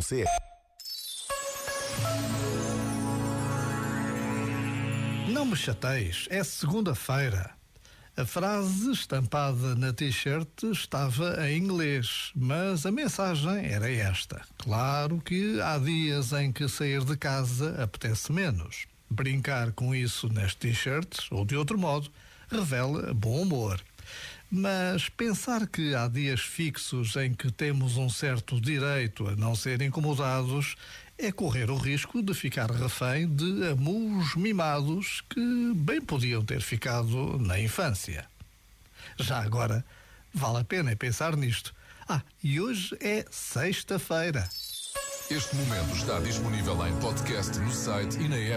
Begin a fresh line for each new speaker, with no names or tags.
Vodafone.pt
Não me chateis, é segunda-feira. A frase estampada na t-shirt estava em inglês, mas a mensagem era esta. Claro que há dias em que sair de casa apetece menos. Brincar com isso nas t-shirts, ou de outro modo, revela bom humor. Mas pensar que há dias fixos em que temos um certo direito a não ser incomodados é correr o risco de ficar refém de amuos mimados que bem podiam ter ficado na infância. Já agora, vale a pena pensar nisto. Ah, e hoje é sexta-feira.
Este momento está disponível em podcast no site e na app.